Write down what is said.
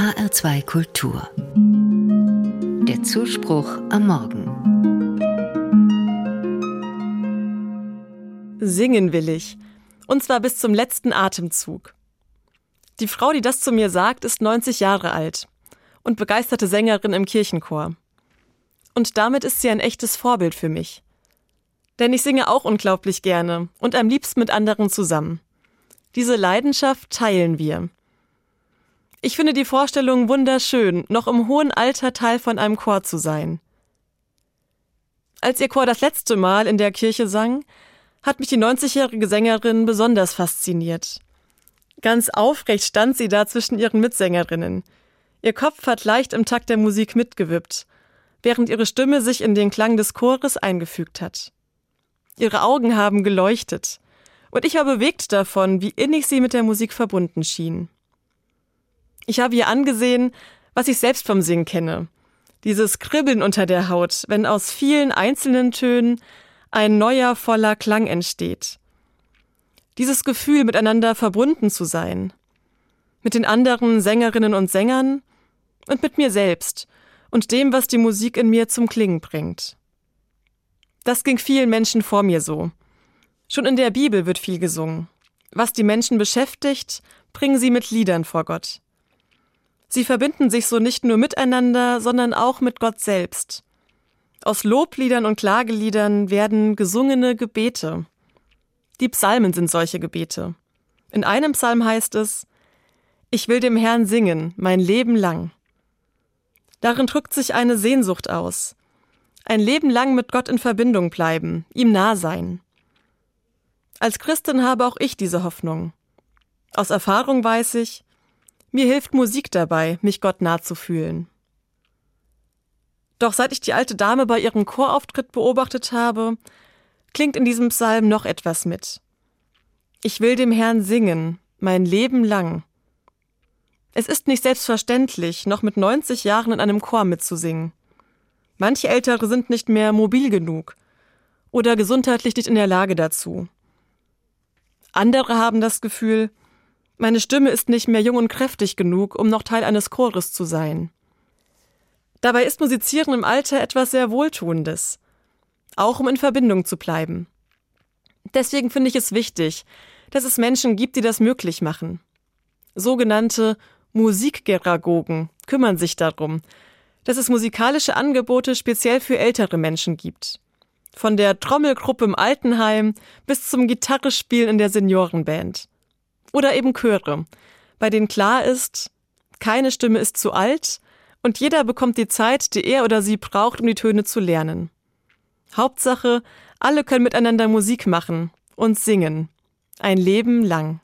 HR2 Kultur. Der Zuspruch am Morgen. Singen will ich. Und zwar bis zum letzten Atemzug. Die Frau, die das zu mir sagt, ist 90 Jahre alt und begeisterte Sängerin im Kirchenchor. Und damit ist sie ein echtes Vorbild für mich. Denn ich singe auch unglaublich gerne und am liebsten mit anderen zusammen. Diese Leidenschaft teilen wir. Ich finde die Vorstellung wunderschön, noch im hohen Alter Teil von einem Chor zu sein. Als ihr Chor das letzte Mal in der Kirche sang, hat mich die 90-jährige Sängerin besonders fasziniert. Ganz aufrecht stand sie da zwischen ihren Mitsängerinnen. Ihr Kopf hat leicht im Takt der Musik mitgewippt, während ihre Stimme sich in den Klang des Chores eingefügt hat. Ihre Augen haben geleuchtet, und ich war bewegt davon, wie innig sie mit der Musik verbunden schien. Ich habe ihr angesehen, was ich selbst vom Singen kenne. Dieses Kribbeln unter der Haut, wenn aus vielen einzelnen Tönen ein neuer voller Klang entsteht. Dieses Gefühl, miteinander verbunden zu sein. Mit den anderen Sängerinnen und Sängern und mit mir selbst und dem, was die Musik in mir zum Klingen bringt. Das ging vielen Menschen vor mir so. Schon in der Bibel wird viel gesungen. Was die Menschen beschäftigt, bringen sie mit Liedern vor Gott. Sie verbinden sich so nicht nur miteinander, sondern auch mit Gott selbst. Aus Lobliedern und Klageliedern werden gesungene Gebete. Die Psalmen sind solche Gebete. In einem Psalm heißt es, Ich will dem Herrn singen, mein Leben lang. Darin drückt sich eine Sehnsucht aus. Ein Leben lang mit Gott in Verbindung bleiben, ihm nah sein. Als Christin habe auch ich diese Hoffnung. Aus Erfahrung weiß ich, mir hilft Musik dabei, mich Gott nah zu fühlen. Doch seit ich die alte Dame bei ihrem Chorauftritt beobachtet habe, klingt in diesem Psalm noch etwas mit. Ich will dem Herrn singen, mein Leben lang. Es ist nicht selbstverständlich, noch mit 90 Jahren in einem Chor mitzusingen. Manche Ältere sind nicht mehr mobil genug oder gesundheitlich nicht in der Lage dazu. Andere haben das Gefühl, meine Stimme ist nicht mehr jung und kräftig genug, um noch Teil eines Chores zu sein. Dabei ist Musizieren im Alter etwas sehr Wohltuendes, auch um in Verbindung zu bleiben. Deswegen finde ich es wichtig, dass es Menschen gibt, die das möglich machen. Sogenannte Musikgeragogen kümmern sich darum, dass es musikalische Angebote speziell für ältere Menschen gibt. Von der Trommelgruppe im Altenheim bis zum Gitarrespielen in der Seniorenband. Oder eben Chöre, bei denen klar ist, keine Stimme ist zu alt und jeder bekommt die Zeit, die er oder sie braucht, um die Töne zu lernen. Hauptsache, alle können miteinander Musik machen und singen. Ein Leben lang.